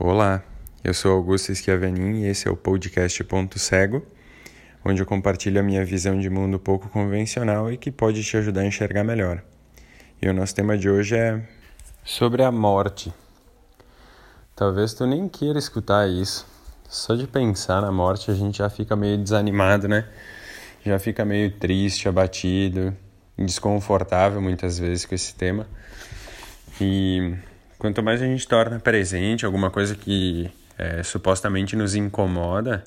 Olá, eu sou Augusto Schiavenin e esse é o podcast Ponto Cego, onde eu compartilho a minha visão de mundo pouco convencional e que pode te ajudar a enxergar melhor. E o nosso tema de hoje é sobre a morte. Talvez tu nem queira escutar isso. Só de pensar na morte a gente já fica meio desanimado, né? Já fica meio triste, abatido, desconfortável muitas vezes com esse tema. E Quanto mais a gente torna presente alguma coisa que é, supostamente nos incomoda,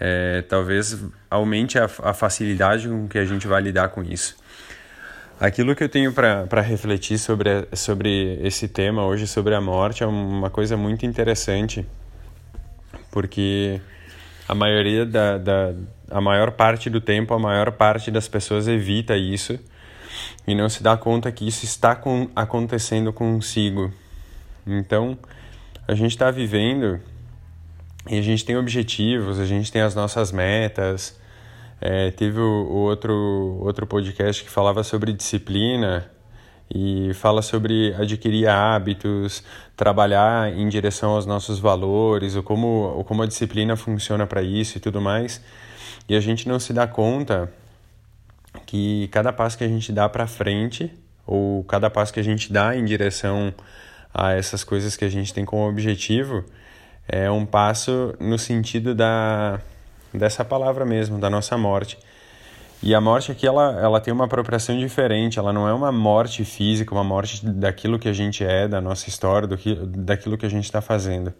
é, talvez aumente a, a, facilidade com que a gente vai lidar com isso. Aquilo que eu tenho para refletir sobre, sobre esse tema hoje, sobre a morte, é uma coisa muito interessante, porque a maioria da, da a maior parte do tempo, a maior parte das pessoas evita isso e não se dá conta que isso está com, acontecendo consigo. Então, a gente está vivendo e a gente tem objetivos, a gente tem as nossas metas. É, teve o, o, outro, outro podcast que falava sobre disciplina e fala sobre adquirir hábitos, trabalhar em direção aos nossos valores, o como, o como a disciplina funciona para isso e tudo mais. E a gente não se dá conta que cada passo que a gente dá para frente, ou cada passo que a gente dá em direção a essas coisas que a gente tem como objetivo, é um passo no sentido da, dessa palavra mesmo, da nossa morte. E a morte aqui, ela, ela tem uma apropriação diferente, ela não é uma morte física, uma morte daquilo que a gente é, da nossa história, do que, daquilo que a gente está fazendo.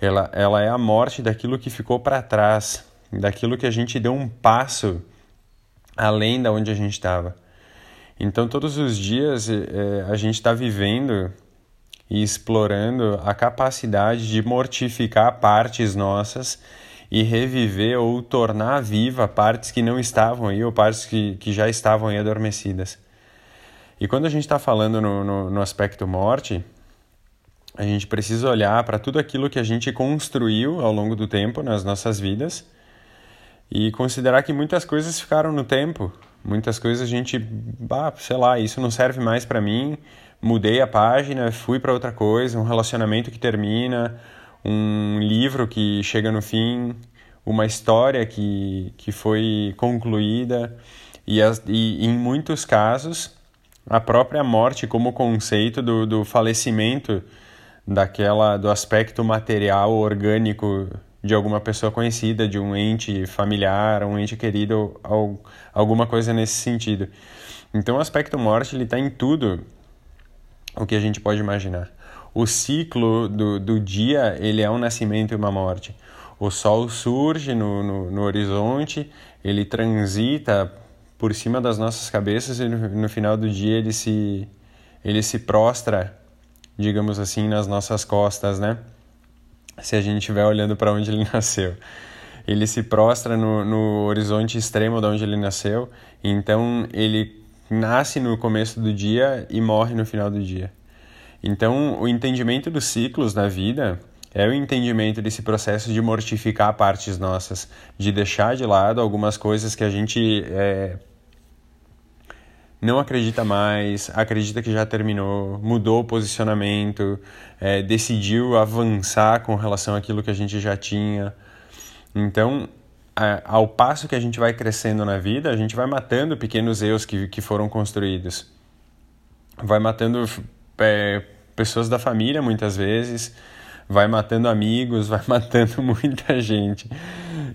Ela, ela é a morte daquilo que ficou para trás, daquilo que a gente deu um passo além da onde a gente estava. Então, todos os dias é, a gente está vivendo e explorando a capacidade de mortificar partes nossas e reviver ou tornar viva partes que não estavam aí ou partes que, que já estavam aí adormecidas. E quando a gente está falando no, no, no aspecto morte, a gente precisa olhar para tudo aquilo que a gente construiu ao longo do tempo nas nossas vidas e considerar que muitas coisas ficaram no tempo. Muitas coisas a gente, bah, sei lá, isso não serve mais para mim, mudei a página, fui para outra coisa, um relacionamento que termina, um livro que chega no fim, uma história que, que foi concluída e, as, e em muitos casos a própria morte como conceito do, do falecimento daquela do aspecto material orgânico de alguma pessoa conhecida, de um ente familiar, um ente querido, alguma coisa nesse sentido. Então o aspecto morte ele está em tudo o que a gente pode imaginar. O ciclo do, do dia ele é um nascimento e uma morte. O sol surge no, no, no horizonte, ele transita por cima das nossas cabeças e no, no final do dia ele se, ele se prostra, digamos assim, nas nossas costas, né? Se a gente estiver olhando para onde ele nasceu. Ele se prostra no, no horizonte extremo de onde ele nasceu, então ele nasce no começo do dia e morre no final do dia. Então, o entendimento dos ciclos na vida é o entendimento desse processo de mortificar partes nossas, de deixar de lado algumas coisas que a gente é, não acredita mais, acredita que já terminou, mudou o posicionamento, é, decidiu avançar com relação àquilo que a gente já tinha. Então, ao passo que a gente vai crescendo na vida, a gente vai matando pequenos erros que, que foram construídos. Vai matando é, pessoas da família, muitas vezes, vai matando amigos, vai matando muita gente.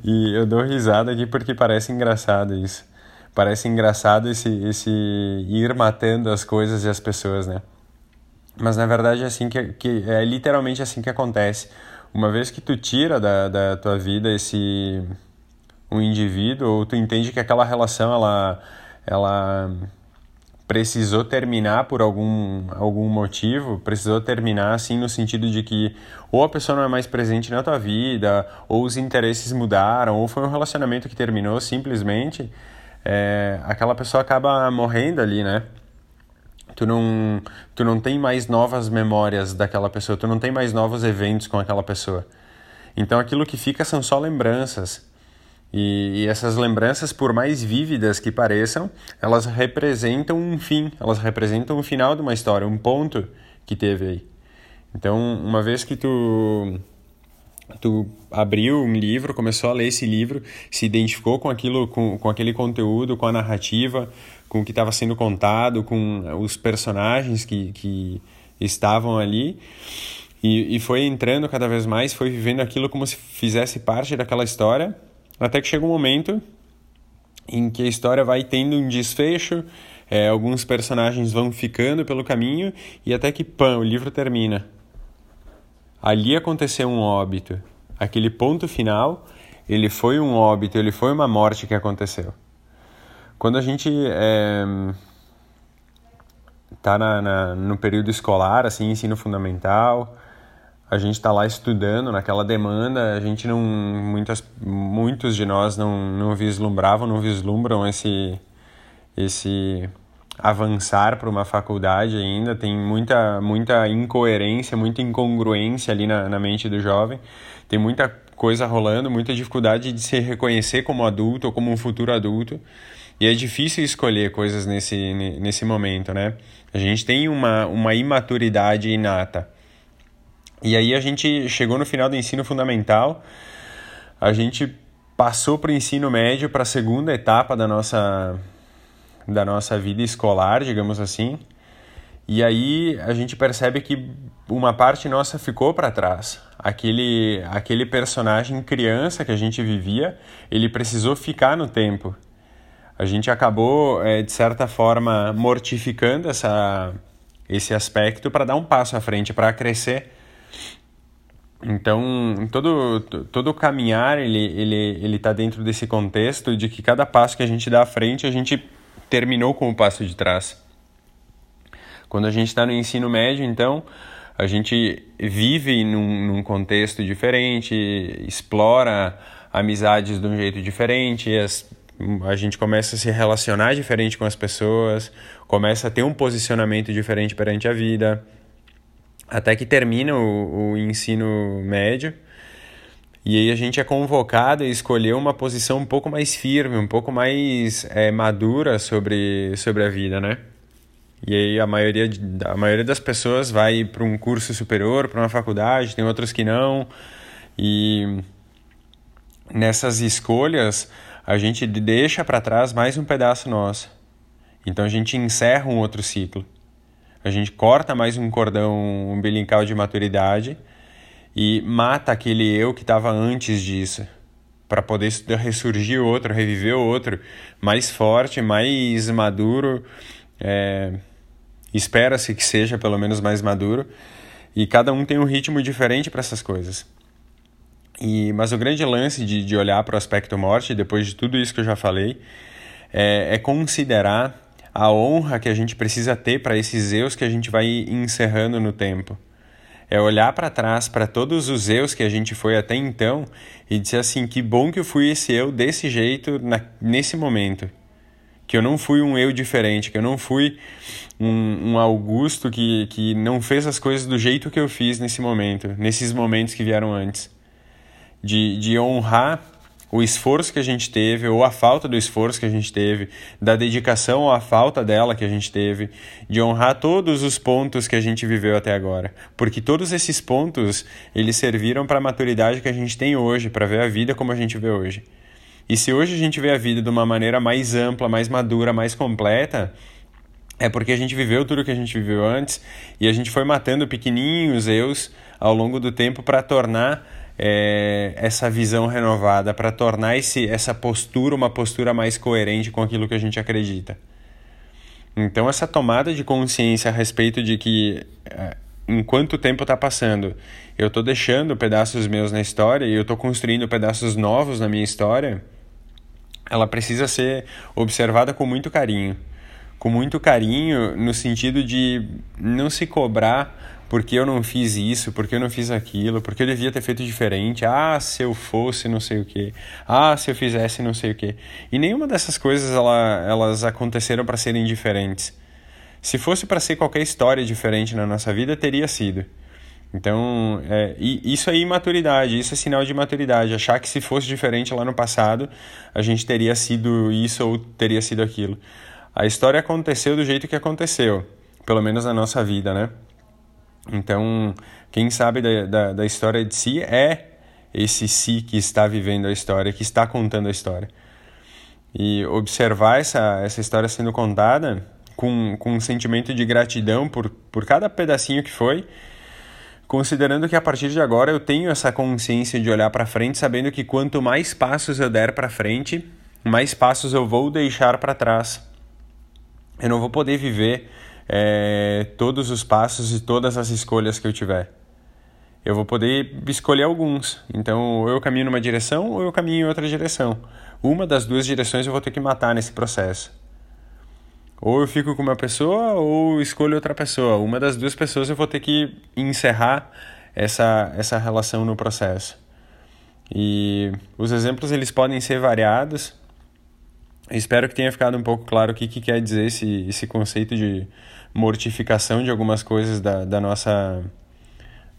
E eu dou risada aqui porque parece engraçado isso. Parece engraçado esse, esse ir matando as coisas e as pessoas, né? Mas na verdade é assim que, que é literalmente assim que acontece. Uma vez que tu tira da, da tua vida esse um indivíduo ou tu entende que aquela relação ela ela precisou terminar por algum, algum motivo, precisou terminar assim no sentido de que ou a pessoa não é mais presente na tua vida, ou os interesses mudaram, ou foi um relacionamento que terminou simplesmente, é, aquela pessoa acaba morrendo ali, né? Tu não, tu não tem mais novas memórias daquela pessoa, tu não tem mais novos eventos com aquela pessoa. Então aquilo que fica são só lembranças. E, e, essas lembranças, por mais vívidas que pareçam, elas representam um fim, elas representam o final de uma história, um ponto que teve aí. Então, uma vez que tu tu abriu um livro, começou a ler esse livro, se identificou com aquilo, com, com aquele conteúdo, com a narrativa, com o que estava sendo contado, com os personagens que, que estavam ali, e, e foi entrando cada vez mais, foi vivendo aquilo como se fizesse parte daquela história, até que chega um momento em que a história vai tendo um desfecho, é, alguns personagens vão ficando pelo caminho, e até que, pã, o livro termina ali aconteceu um óbito. Aquele ponto final, ele foi um óbito, ele foi uma morte que aconteceu. Quando a gente é, tá na, na, no período escolar, assim, ensino fundamental, a gente está lá estudando naquela demanda, a gente não, muitas, muitos de nós não, não vislumbravam, não vislumbram esse, esse avançar para uma faculdade ainda, tem muita, muita incoerência, muita incongruência ali na, na mente do jovem, tem muita coisa rolando, muita dificuldade de se reconhecer como adulto ou como um futuro adulto, e é difícil escolher coisas nesse, nesse momento, né? A gente tem uma, uma imaturidade inata. E aí a gente chegou no final do ensino fundamental, a gente passou para o ensino médio, para a segunda etapa da nossa da nossa vida escolar, digamos assim. E aí a gente percebe que uma parte nossa ficou para trás. Aquele, aquele personagem criança que a gente vivia, ele precisou ficar no tempo. A gente acabou, é, de certa forma, mortificando essa, esse aspecto para dar um passo à frente, para crescer. Então, todo, todo caminhar, ele está ele, ele tá dentro desse contexto de que cada passo que a gente dá à frente, a gente terminou com o passo de trás. Quando a gente está no ensino médio, então, a gente vive num, num, contexto diferente, explora amizades de um jeito diferente, as, a gente começa a se relacionar diferente com as pessoas, começa a ter um posicionamento diferente perante a vida, até que termina o, o ensino médio e aí a gente é convocado a escolher uma posição um pouco mais firme, um pouco mais é, madura sobre, sobre a vida, né? E aí a maioria, a maioria das pessoas vai para um curso superior, para uma faculdade, tem outros que não. E nessas escolhas a gente deixa para trás mais um pedaço nosso. Então a gente encerra um outro ciclo. A gente corta mais um cordão umbilical de maturidade e mata aquele eu que estava antes disso, para poder ressurgir outro, reviver outro, mais forte, mais maduro. É, Espera-se que seja pelo menos mais maduro. E cada um tem um ritmo diferente para essas coisas. E, mas o grande lance de, de olhar para o aspecto morte, depois de tudo isso que eu já falei, é, é considerar a honra que a gente precisa ter para esses eus que a gente vai encerrando no tempo é olhar para trás para todos os eus que a gente foi até então e dizer assim: que bom que eu fui esse eu desse jeito na, nesse momento. Que eu não fui um eu diferente, que eu não fui um, um Augusto que, que não fez as coisas do jeito que eu fiz nesse momento, nesses momentos que vieram antes. De, de honrar o esforço que a gente teve, ou a falta do esforço que a gente teve, da dedicação ou a falta dela que a gente teve, de honrar todos os pontos que a gente viveu até agora. Porque todos esses pontos, eles serviram para a maturidade que a gente tem hoje, para ver a vida como a gente vê hoje. E se hoje a gente vê a vida de uma maneira mais ampla, mais madura, mais completa, é porque a gente viveu tudo que a gente viveu antes e a gente foi matando pequenininhos eus ao longo do tempo para tornar é, essa visão renovada, para tornar esse, essa postura uma postura mais coerente com aquilo que a gente acredita. Então, essa tomada de consciência a respeito de que, é, enquanto o tempo está passando, eu estou deixando pedaços meus na história e eu estou construindo pedaços novos na minha história, ela precisa ser observada com muito carinho. Com muito carinho, no sentido de não se cobrar porque eu não fiz isso, porque eu não fiz aquilo, porque eu devia ter feito diferente. Ah, se eu fosse não sei o que. Ah, se eu fizesse não sei o que. E nenhuma dessas coisas ela, elas aconteceram para serem diferentes. Se fosse para ser qualquer história diferente na nossa vida, teria sido. Então, é, isso é imaturidade, isso é sinal de maturidade. Achar que se fosse diferente lá no passado, a gente teria sido isso ou teria sido aquilo. A história aconteceu do jeito que aconteceu, pelo menos na nossa vida, né? Então, quem sabe da, da, da história de si é esse si que está vivendo a história, que está contando a história. E observar essa, essa história sendo contada com, com um sentimento de gratidão por, por cada pedacinho que foi, considerando que a partir de agora eu tenho essa consciência de olhar para frente, sabendo que quanto mais passos eu der para frente, mais passos eu vou deixar para trás. Eu não vou poder viver é, todos os passos e todas as escolhas que eu tiver. Eu vou poder escolher alguns. Então, ou eu caminho numa direção ou eu caminho em outra direção. Uma das duas direções eu vou ter que matar nesse processo. Ou eu fico com uma pessoa ou escolho outra pessoa. Uma das duas pessoas eu vou ter que encerrar essa, essa relação no processo. E os exemplos eles podem ser variados. Espero que tenha ficado um pouco claro o que, que quer dizer esse, esse conceito de mortificação de algumas coisas da, da nossa,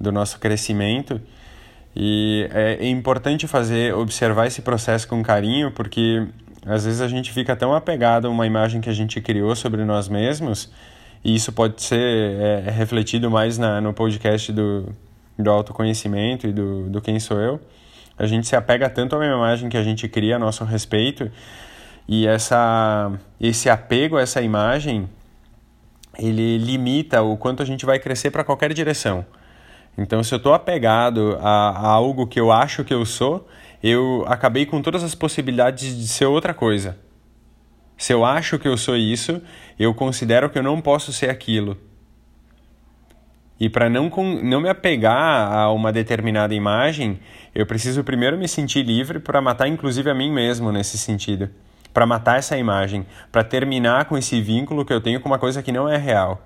do nosso crescimento. E é, é importante fazer, observar esse processo com carinho, porque às vezes a gente fica tão apegado a uma imagem que a gente criou sobre nós mesmos, e isso pode ser é, é, refletido mais na, no podcast do, do autoconhecimento e do, do quem sou eu. A gente se apega tanto a uma imagem que a gente cria a nosso respeito, e essa, esse apego a essa imagem, ele limita o quanto a gente vai crescer para qualquer direção. Então, se eu estou apegado a, a, algo que eu acho que eu sou, eu acabei com todas as possibilidades de ser outra coisa. Se eu acho que eu sou isso, eu considero que eu não posso ser aquilo. E para não, não me apegar a uma determinada imagem, eu preciso primeiro me sentir livre para matar, inclusive, a mim mesmo nesse sentido. Para matar essa imagem, para terminar com esse vínculo que eu tenho com uma coisa que não é real.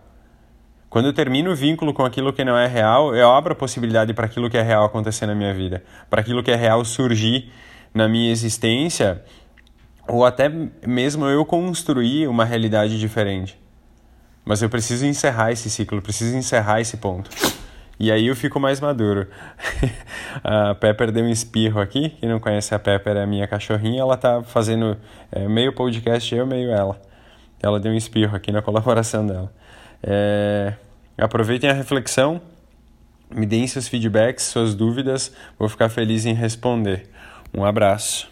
Quando eu termino o vínculo com aquilo que não é real, eu abro a possibilidade para aquilo que é real acontecer na minha vida, para aquilo que é real surgir na minha existência, ou até mesmo eu construir uma realidade diferente. Mas eu preciso encerrar esse ciclo, preciso encerrar esse ponto. E aí eu fico mais maduro. a Pepper deu um espirro aqui. Quem não conhece a Pepper é a minha cachorrinha. Ela tá fazendo é, meio podcast, eu, meio ela. Ela deu um espirro aqui na colaboração dela. É, aproveitem a reflexão, me deem seus feedbacks, suas dúvidas, vou ficar feliz em responder. Um abraço.